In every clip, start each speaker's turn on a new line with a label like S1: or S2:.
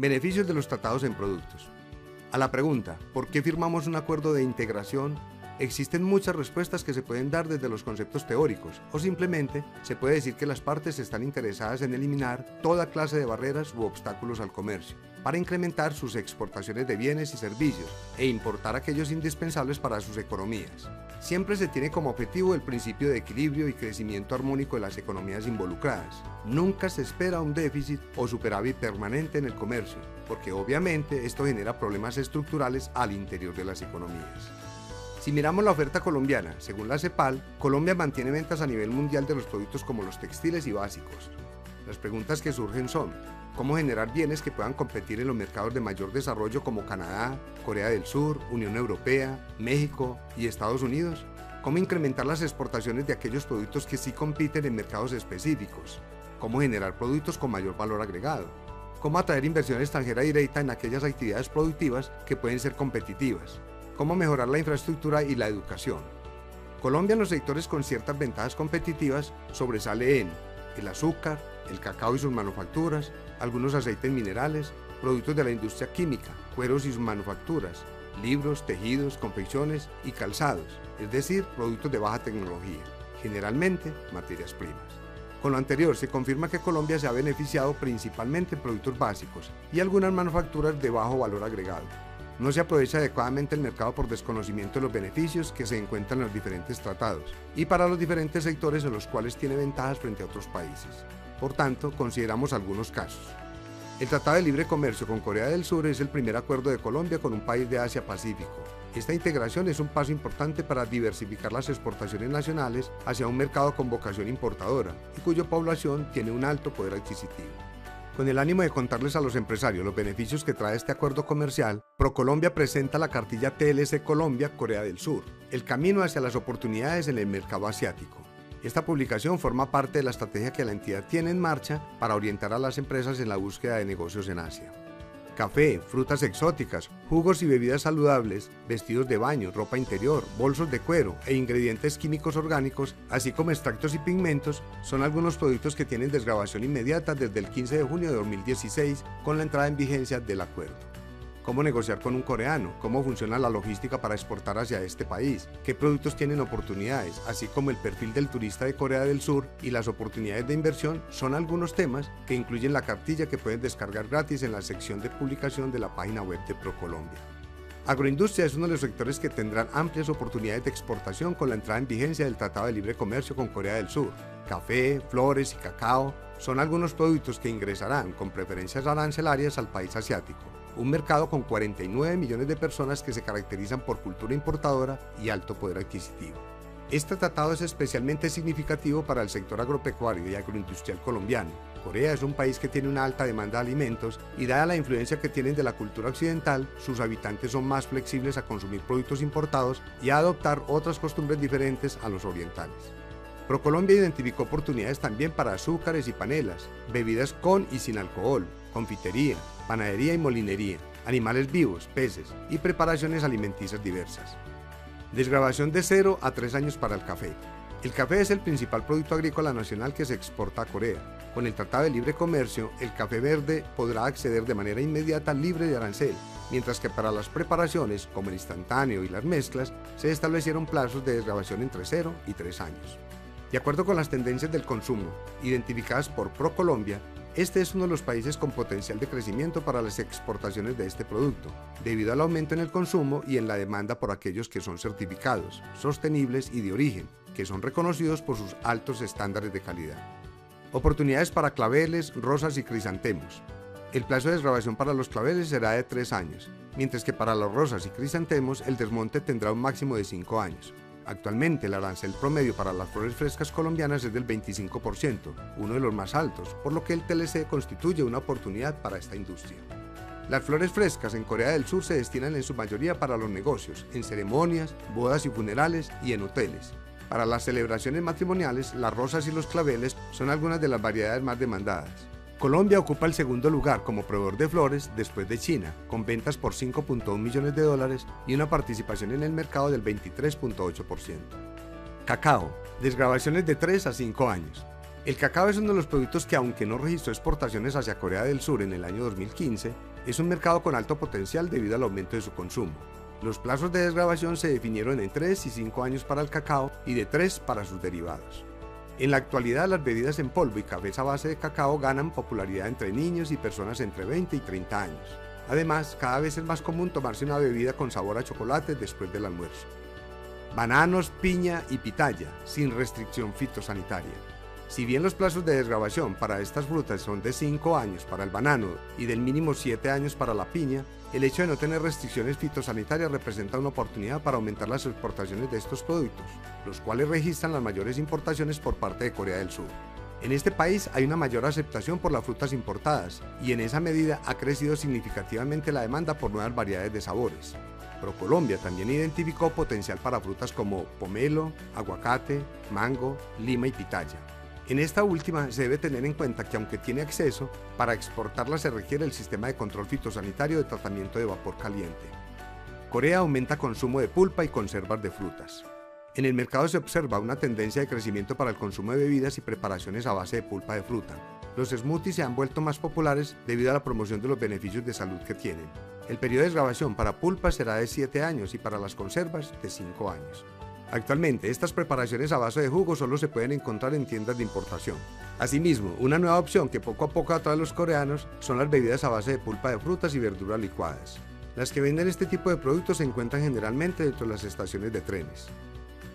S1: Beneficios de los tratados en productos. A la pregunta, ¿por qué firmamos un acuerdo de integración? Existen muchas respuestas que se pueden dar desde los conceptos teóricos o simplemente se puede decir que las partes están interesadas en eliminar toda clase de barreras u obstáculos al comercio para incrementar sus exportaciones de bienes y servicios e importar aquellos indispensables para sus economías. Siempre se tiene como objetivo el principio de equilibrio y crecimiento armónico de las economías involucradas. Nunca se espera un déficit o superávit permanente en el comercio, porque obviamente esto genera problemas estructurales al interior de las economías. Si miramos la oferta colombiana, según la CEPAL, Colombia mantiene ventas a nivel mundial de los productos como los textiles y básicos. Las preguntas que surgen son, ¿cómo generar bienes que puedan competir en los mercados de mayor desarrollo como Canadá, Corea del Sur, Unión Europea, México y Estados Unidos? ¿Cómo incrementar las exportaciones de aquellos productos que sí compiten en mercados específicos? ¿Cómo generar productos con mayor valor agregado? ¿Cómo atraer inversión extranjera directa en aquellas actividades productivas que pueden ser competitivas? cómo mejorar la infraestructura y la educación. Colombia en los sectores con ciertas ventajas competitivas sobresale en el azúcar, el cacao y sus manufacturas, algunos aceites minerales, productos de la industria química, cueros y sus manufacturas, libros, tejidos, confecciones y calzados, es decir, productos de baja tecnología, generalmente materias primas. Con lo anterior, se confirma que Colombia se ha beneficiado principalmente en productos básicos y algunas manufacturas de bajo valor agregado, no se aprovecha adecuadamente el mercado por desconocimiento de los beneficios que se encuentran en los diferentes tratados y para los diferentes sectores en los cuales tiene ventajas frente a otros países. Por tanto, consideramos algunos casos. El Tratado de Libre Comercio con Corea del Sur es el primer acuerdo de Colombia con un país de Asia-Pacífico. Esta integración es un paso importante para diversificar las exportaciones nacionales hacia un mercado con vocación importadora y cuya población tiene un alto poder adquisitivo. Con el ánimo de contarles a los empresarios los beneficios que trae este acuerdo comercial, ProColombia presenta la cartilla TLC Colombia Corea del Sur, el camino hacia las oportunidades en el mercado asiático. Esta publicación forma parte de la estrategia que la entidad tiene en marcha para orientar a las empresas en la búsqueda de negocios en Asia café, frutas exóticas, jugos y bebidas saludables, vestidos de baño, ropa interior, bolsos de cuero e ingredientes químicos orgánicos, así como extractos y pigmentos, son algunos productos que tienen desgrabación inmediata desde el 15 de junio de 2016 con la entrada en vigencia del acuerdo cómo negociar con un coreano, cómo funciona la logística para exportar hacia este país, qué productos tienen oportunidades, así como el perfil del turista de Corea del Sur y las oportunidades de inversión son algunos temas que incluyen la cartilla que pueden descargar gratis en la sección de publicación de la página web de ProColombia. Agroindustria es uno de los sectores que tendrán amplias oportunidades de exportación con la entrada en vigencia del Tratado de Libre Comercio con Corea del Sur. Café, flores y cacao son algunos productos que ingresarán con preferencias arancelarias al país asiático un mercado con 49 millones de personas que se caracterizan por cultura importadora y alto poder adquisitivo. Este tratado es especialmente significativo para el sector agropecuario y agroindustrial colombiano. Corea es un país que tiene una alta demanda de alimentos y dada la influencia que tienen de la cultura occidental, sus habitantes son más flexibles a consumir productos importados y a adoptar otras costumbres diferentes a los orientales. ProColombia identificó oportunidades también para azúcares y panelas, bebidas con y sin alcohol, confitería, panadería y molinería, animales vivos, peces y preparaciones alimenticias diversas. Desgrabación de 0 a 3 años para el café. El café es el principal producto agrícola nacional que se exporta a Corea. Con el Tratado de Libre Comercio, el café verde podrá acceder de manera inmediata libre de arancel, mientras que para las preparaciones, como el instantáneo y las mezclas, se establecieron plazos de desgrabación entre 0 y 3 años. De acuerdo con las tendencias del consumo, identificadas por ProColombia, este es uno de los países con potencial de crecimiento para las exportaciones de este producto, debido al aumento en el consumo y en la demanda por aquellos que son certificados, sostenibles y de origen, que son reconocidos por sus altos estándares de calidad. Oportunidades para claveles, rosas y crisantemos. El plazo de desgrabación para los claveles será de 3 años, mientras que para las rosas y crisantemos el desmonte tendrá un máximo de 5 años. Actualmente el arancel promedio para las flores frescas colombianas es del 25%, uno de los más altos, por lo que el TLC constituye una oportunidad para esta industria. Las flores frescas en Corea del Sur se destinan en su mayoría para los negocios, en ceremonias, bodas y funerales y en hoteles. Para las celebraciones matrimoniales, las rosas y los claveles son algunas de las variedades más demandadas. Colombia ocupa el segundo lugar como proveedor de flores después de China, con ventas por 5.1 millones de dólares y una participación en el mercado del 23.8%. Cacao, desgrabaciones de 3 a 5 años. El cacao es uno de los productos que aunque no registró exportaciones hacia Corea del Sur en el año 2015, es un mercado con alto potencial debido al aumento de su consumo. Los plazos de desgrabación se definieron en 3 y 5 años para el cacao y de 3 para sus derivados. En la actualidad las bebidas en polvo y cafés a base de cacao ganan popularidad entre niños y personas entre 20 y 30 años. Además, cada vez es más común tomarse una bebida con sabor a chocolate después del almuerzo. Bananos, piña y pitaya, sin restricción fitosanitaria. Si bien los plazos de desgrabación para estas frutas son de 5 años para el banano y del mínimo 7 años para la piña, el hecho de no tener restricciones fitosanitarias representa una oportunidad para aumentar las exportaciones de estos productos, los cuales registran las mayores importaciones por parte de Corea del Sur. En este país hay una mayor aceptación por las frutas importadas y en esa medida ha crecido significativamente la demanda por nuevas variedades de sabores. ProColombia también identificó potencial para frutas como pomelo, aguacate, mango, lima y pitaya. En esta última se debe tener en cuenta que aunque tiene acceso, para exportarla se requiere el sistema de control fitosanitario de tratamiento de vapor caliente. Corea aumenta consumo de pulpa y conservas de frutas. En el mercado se observa una tendencia de crecimiento para el consumo de bebidas y preparaciones a base de pulpa de fruta. Los smoothies se han vuelto más populares debido a la promoción de los beneficios de salud que tienen. El periodo de grabación para pulpa será de 7 años y para las conservas de 5 años. Actualmente, estas preparaciones a base de jugo solo se pueden encontrar en tiendas de importación. Asimismo, una nueva opción que poco a poco atrae a los coreanos son las bebidas a base de pulpa de frutas y verduras licuadas. Las que venden este tipo de productos se encuentran generalmente dentro de las estaciones de trenes.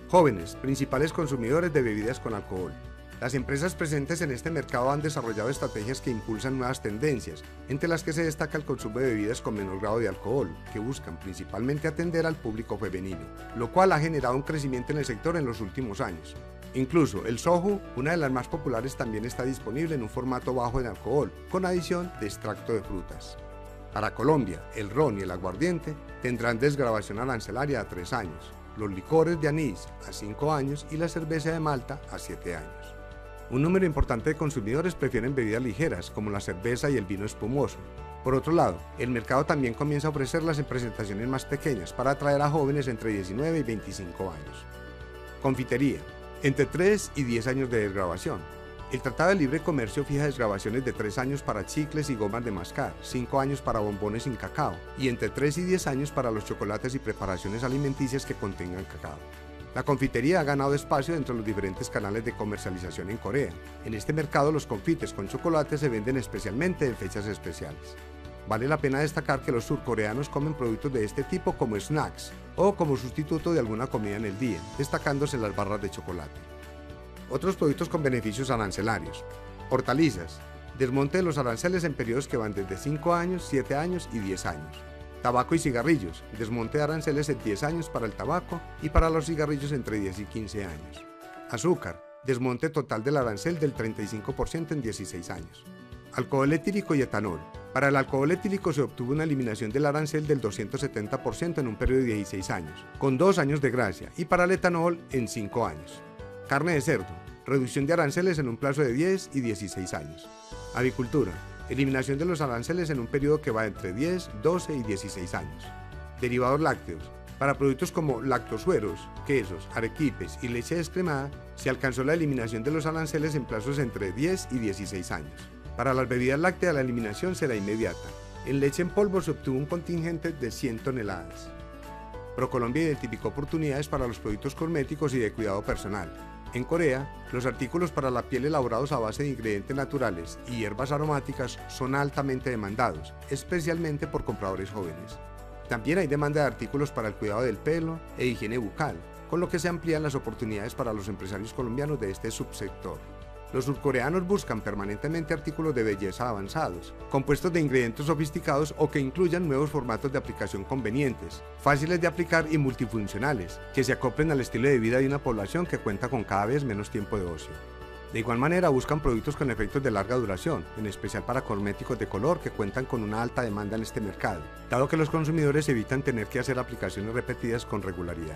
S1: Jóvenes, principales consumidores de bebidas con alcohol. Las empresas presentes en este mercado han desarrollado estrategias que impulsan nuevas tendencias, entre las que se destaca el consumo de bebidas con menor grado de alcohol, que buscan principalmente atender al público femenino, lo cual ha generado un crecimiento en el sector en los últimos años. Incluso el soju, una de las más populares, también está disponible en un formato bajo en alcohol, con adición de extracto de frutas. Para Colombia, el ron y el aguardiente tendrán desgrabación arancelaria a 3 años, los licores de anís a 5 años y la cerveza de Malta a 7 años. Un número importante de consumidores prefieren bebidas ligeras, como la cerveza y el vino espumoso. Por otro lado, el mercado también comienza a ofrecerlas en presentaciones más pequeñas para atraer a jóvenes entre 19 y 25 años. Confitería. Entre 3 y 10 años de desgrabación. El Tratado de Libre Comercio fija desgrabaciones de 3 años para chicles y gomas de mascar, 5 años para bombones sin cacao y entre 3 y 10 años para los chocolates y preparaciones alimenticias que contengan cacao. La confitería ha ganado espacio dentro de los diferentes canales de comercialización en Corea. En este mercado los confites con chocolate se venden especialmente en fechas especiales. Vale la pena destacar que los surcoreanos comen productos de este tipo como snacks o como sustituto de alguna comida en el día, destacándose las barras de chocolate. Otros productos con beneficios arancelarios. Hortalizas. Desmonte de los aranceles en periodos que van desde 5 años, 7 años y 10 años. Tabaco y cigarrillos. Desmonte de aranceles en 10 años para el tabaco y para los cigarrillos entre 10 y 15 años. Azúcar. Desmonte total del arancel del 35% en 16 años. Alcohol etílico y etanol. Para el alcohol etílico se obtuvo una eliminación del arancel del 270% en un periodo de 16 años, con 2 años de gracia, y para el etanol en 5 años. Carne de cerdo. Reducción de aranceles en un plazo de 10 y 16 años. Avicultura Eliminación de los aranceles en un periodo que va entre 10, 12 y 16 años. Derivados lácteos. Para productos como lactosueros, quesos, arequipes y leche descremada, se alcanzó la eliminación de los aranceles en plazos entre 10 y 16 años. Para las bebidas lácteas la eliminación será inmediata. En leche en polvo se obtuvo un contingente de 100 toneladas. ProColombia identificó oportunidades para los productos cosméticos y de cuidado personal, en Corea, los artículos para la piel elaborados a base de ingredientes naturales y hierbas aromáticas son altamente demandados, especialmente por compradores jóvenes. También hay demanda de artículos para el cuidado del pelo e higiene bucal, con lo que se amplían las oportunidades para los empresarios colombianos de este subsector. Los surcoreanos buscan permanentemente artículos de belleza avanzados, compuestos de ingredientes sofisticados o que incluyan nuevos formatos de aplicación convenientes, fáciles de aplicar y multifuncionales, que se acoplen al estilo de vida de una población que cuenta con cada vez menos tiempo de ocio. De igual manera buscan productos con efectos de larga duración, en especial para cosméticos de color que cuentan con una alta demanda en este mercado, dado que los consumidores evitan tener que hacer aplicaciones repetidas con regularidad.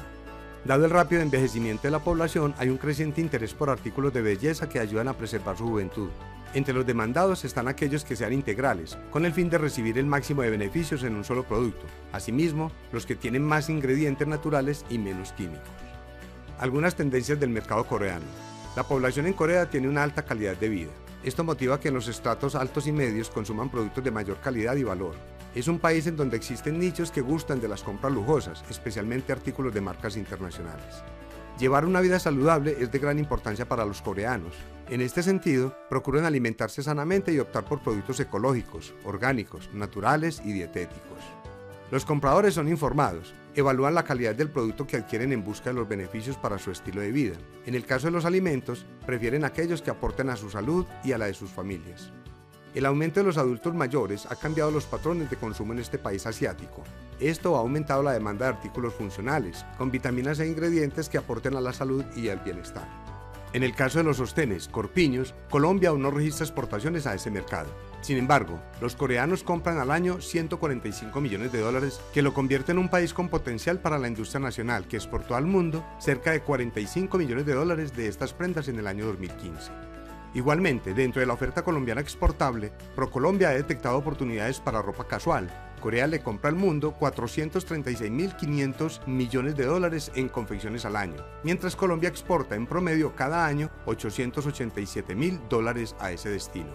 S1: Dado el rápido envejecimiento de la población, hay un creciente interés por artículos de belleza que ayudan a preservar su juventud. Entre los demandados están aquellos que sean integrales, con el fin de recibir el máximo de beneficios en un solo producto. Asimismo, los que tienen más ingredientes naturales y menos químicos. Algunas tendencias del mercado coreano. La población en Corea tiene una alta calidad de vida. Esto motiva que en los estratos altos y medios consuman productos de mayor calidad y valor. Es un país en donde existen nichos que gustan de las compras lujosas, especialmente artículos de marcas internacionales. Llevar una vida saludable es de gran importancia para los coreanos. En este sentido, procuran alimentarse sanamente y optar por productos ecológicos, orgánicos, naturales y dietéticos. Los compradores son informados, evalúan la calidad del producto que adquieren en busca de los beneficios para su estilo de vida. En el caso de los alimentos, prefieren aquellos que aporten a su salud y a la de sus familias. El aumento de los adultos mayores ha cambiado los patrones de consumo en este país asiático. Esto ha aumentado la demanda de artículos funcionales, con vitaminas e ingredientes que aporten a la salud y al bienestar. En el caso de los sostenes, corpiños, Colombia aún no registra exportaciones a ese mercado. Sin embargo, los coreanos compran al año 145 millones de dólares, que lo convierte en un país con potencial para la industria nacional, que exportó al mundo cerca de 45 millones de dólares de estas prendas en el año 2015. Igualmente, dentro de la oferta colombiana exportable, ProColombia ha detectado oportunidades para ropa casual. Corea le compra al mundo 436.500 millones de dólares en confecciones al año, mientras Colombia exporta en promedio cada año 887.000 dólares a ese destino.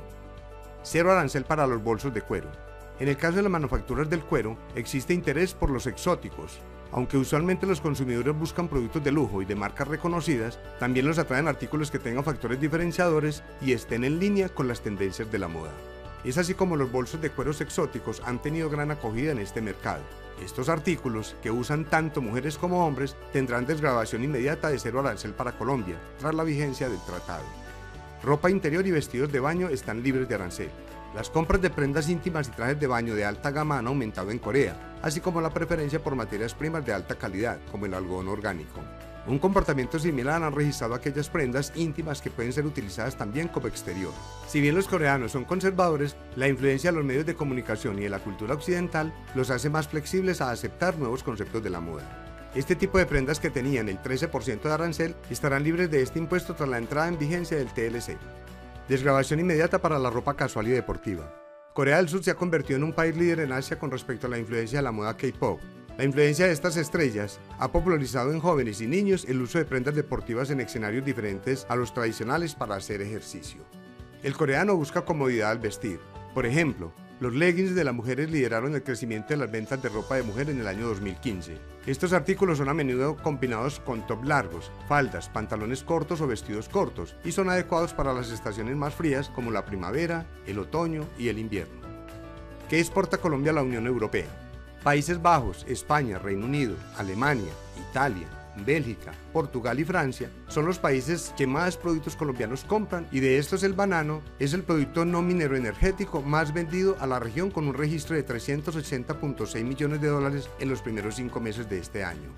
S1: Cero arancel para los bolsos de cuero. En el caso de las manufacturas del cuero, existe interés por los exóticos, aunque usualmente los consumidores buscan productos de lujo y de marcas reconocidas, también los atraen artículos que tengan factores diferenciadores y estén en línea con las tendencias de la moda. Es así como los bolsos de cueros exóticos han tenido gran acogida en este mercado. Estos artículos, que usan tanto mujeres como hombres, tendrán desgrabación inmediata de cero arancel para Colombia, tras la vigencia del tratado. Ropa interior y vestidos de baño están libres de arancel. Las compras de prendas íntimas y trajes de baño de alta gama han aumentado en Corea, así como la preferencia por materias primas de alta calidad, como el algodón orgánico. Un comportamiento similar han registrado aquellas prendas íntimas que pueden ser utilizadas también como exterior. Si bien los coreanos son conservadores, la influencia de los medios de comunicación y de la cultura occidental los hace más flexibles a aceptar nuevos conceptos de la moda. Este tipo de prendas que tenían el 13% de arancel estarán libres de este impuesto tras la entrada en vigencia del TLC. Desgrabación inmediata para la ropa casual y deportiva. Corea del Sur se ha convertido en un país líder en Asia con respecto a la influencia de la moda K-pop. La influencia de estas estrellas ha popularizado en jóvenes y niños el uso de prendas deportivas en escenarios diferentes a los tradicionales para hacer ejercicio. El coreano busca comodidad al vestir. Por ejemplo, los leggings de las mujeres lideraron el crecimiento de las ventas de ropa de mujer en el año 2015. Estos artículos son a menudo combinados con top largos, faldas, pantalones cortos o vestidos cortos y son adecuados para las estaciones más frías como la primavera, el otoño y el invierno. ¿Qué exporta Colombia a la Unión Europea? Países Bajos, España, Reino Unido, Alemania, Italia, Bélgica, Portugal y Francia son los países que más productos colombianos compran y de estos el banano es el producto no minero energético más vendido a la región con un registro de 380.6 millones de dólares en los primeros cinco meses de este año.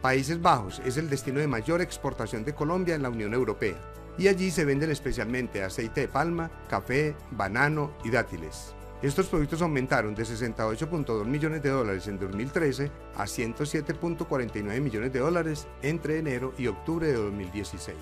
S1: Países Bajos es el destino de mayor exportación de Colombia en la Unión Europea y allí se venden especialmente aceite de palma, café, banano y dátiles. Estos productos aumentaron de 68.2 millones de dólares en 2013 a 107.49 millones de dólares entre enero y octubre de 2016.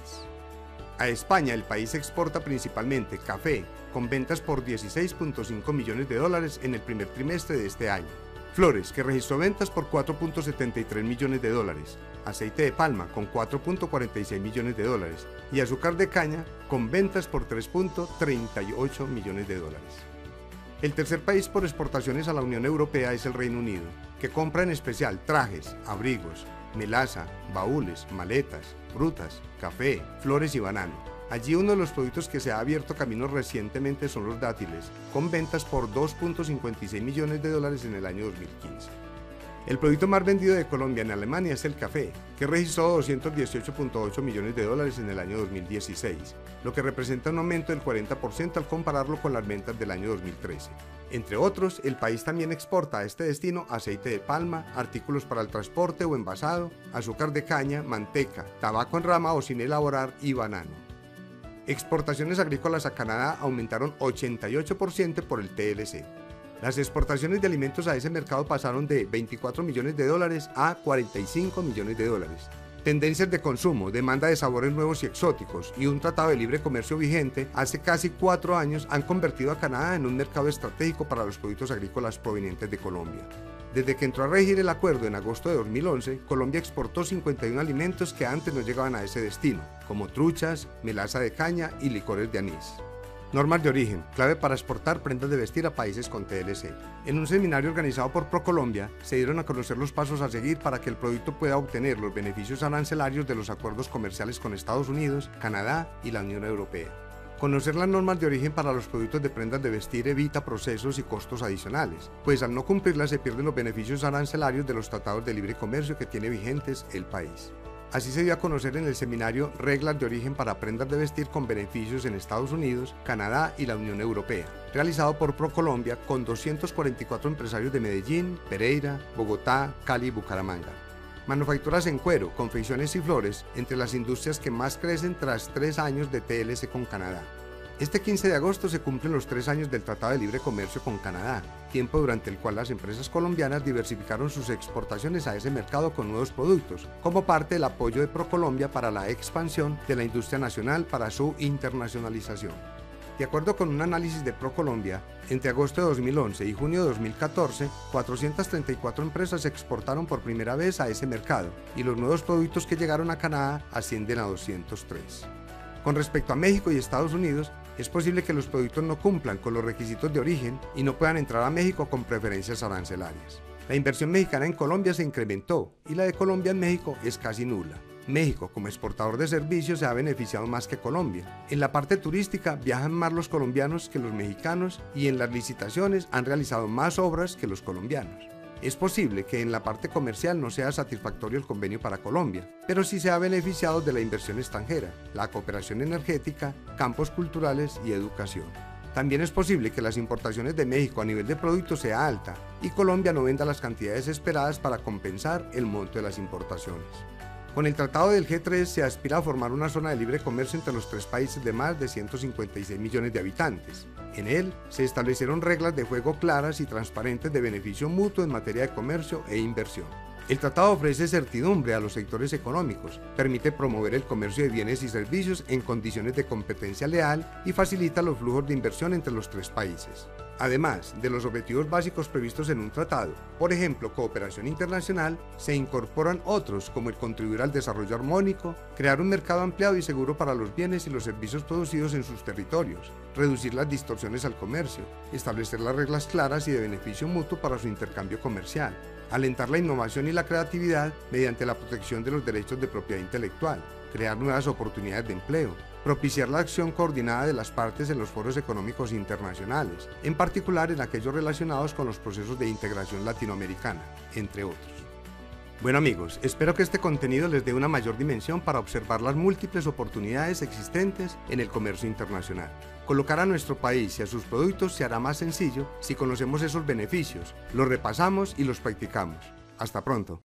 S1: A España el país exporta principalmente café, con ventas por 16.5 millones de dólares en el primer trimestre de este año. Flores, que registró ventas por 4.73 millones de dólares. Aceite de palma, con 4.46 millones de dólares. Y azúcar de caña, con ventas por 3.38 millones de dólares. El tercer país por exportaciones a la Unión Europea es el Reino Unido, que compra en especial trajes, abrigos, melaza, baúles, maletas, frutas, café, flores y banano. Allí uno de los productos que se ha abierto camino recientemente son los dátiles, con ventas por 2.56 millones de dólares en el año 2015. El producto más vendido de Colombia en Alemania es el café, que registró 218.8 millones de dólares en el año 2016, lo que representa un aumento del 40% al compararlo con las ventas del año 2013. Entre otros, el país también exporta a este destino aceite de palma, artículos para el transporte o envasado, azúcar de caña, manteca, tabaco en rama o sin elaborar y banano. Exportaciones agrícolas a Canadá aumentaron 88% por el TLC. Las exportaciones de alimentos a ese mercado pasaron de 24 millones de dólares a 45 millones de dólares. Tendencias de consumo, demanda de sabores nuevos y exóticos y un tratado de libre comercio vigente hace casi cuatro años han convertido a Canadá en un mercado estratégico para los productos agrícolas provenientes de Colombia. Desde que entró a regir el acuerdo en agosto de 2011, Colombia exportó 51 alimentos que antes no llegaban a ese destino, como truchas, melaza de caña y licores de anís. Normas de origen, clave para exportar prendas de vestir a países con TLC. En un seminario organizado por ProColombia, se dieron a conocer los pasos a seguir para que el producto pueda obtener los beneficios arancelarios de los acuerdos comerciales con Estados Unidos, Canadá y la Unión Europea. Conocer las normas de origen para los productos de prendas de vestir evita procesos y costos adicionales, pues al no cumplirlas se pierden los beneficios arancelarios de los tratados de libre comercio que tiene vigentes el país. Así se dio a conocer en el seminario Reglas de origen para prendas de vestir con beneficios en Estados Unidos, Canadá y la Unión Europea, realizado por ProColombia con 244 empresarios de Medellín, Pereira, Bogotá, Cali y Bucaramanga. Manufacturas en cuero, confecciones y flores, entre las industrias que más crecen tras tres años de TLC con Canadá. Este 15 de agosto se cumplen los tres años del Tratado de Libre Comercio con Canadá, tiempo durante el cual las empresas colombianas diversificaron sus exportaciones a ese mercado con nuevos productos, como parte del apoyo de ProColombia para la expansión de la industria nacional para su internacionalización. De acuerdo con un análisis de ProColombia, entre agosto de 2011 y junio de 2014, 434 empresas exportaron por primera vez a ese mercado y los nuevos productos que llegaron a Canadá ascienden a 203. Con respecto a México y Estados Unidos, es posible que los productos no cumplan con los requisitos de origen y no puedan entrar a México con preferencias arancelarias. La inversión mexicana en Colombia se incrementó y la de Colombia en México es casi nula. México, como exportador de servicios, se ha beneficiado más que Colombia. En la parte turística viajan más los colombianos que los mexicanos y en las licitaciones han realizado más obras que los colombianos. Es posible que en la parte comercial no sea satisfactorio el convenio para Colombia, pero sí se ha beneficiado de la inversión extranjera, la cooperación energética, campos culturales y educación. También es posible que las importaciones de México a nivel de productos sea alta y Colombia no venda las cantidades esperadas para compensar el monto de las importaciones. Con el Tratado del G3 se aspira a formar una zona de libre comercio entre los tres países de más de 156 millones de habitantes. En él se establecieron reglas de juego claras y transparentes de beneficio mutuo en materia de comercio e inversión. El tratado ofrece certidumbre a los sectores económicos, permite promover el comercio de bienes y servicios en condiciones de competencia leal y facilita los flujos de inversión entre los tres países. Además de los objetivos básicos previstos en un tratado, por ejemplo, cooperación internacional, se incorporan otros como el contribuir al desarrollo armónico, crear un mercado ampliado y seguro para los bienes y los servicios producidos en sus territorios, reducir las distorsiones al comercio, establecer las reglas claras y de beneficio mutuo para su intercambio comercial, alentar la innovación y la creatividad mediante la protección de los derechos de propiedad intelectual, crear nuevas oportunidades de empleo, propiciar la acción coordinada de las partes en los foros económicos internacionales, en particular en aquellos relacionados con los procesos de integración latinoamericana, entre otros. Bueno amigos, espero que este contenido les dé una mayor dimensión para observar las múltiples oportunidades existentes en el comercio internacional. Colocar a nuestro país y a sus productos se hará más sencillo si conocemos esos beneficios, los repasamos y los practicamos. Hasta pronto.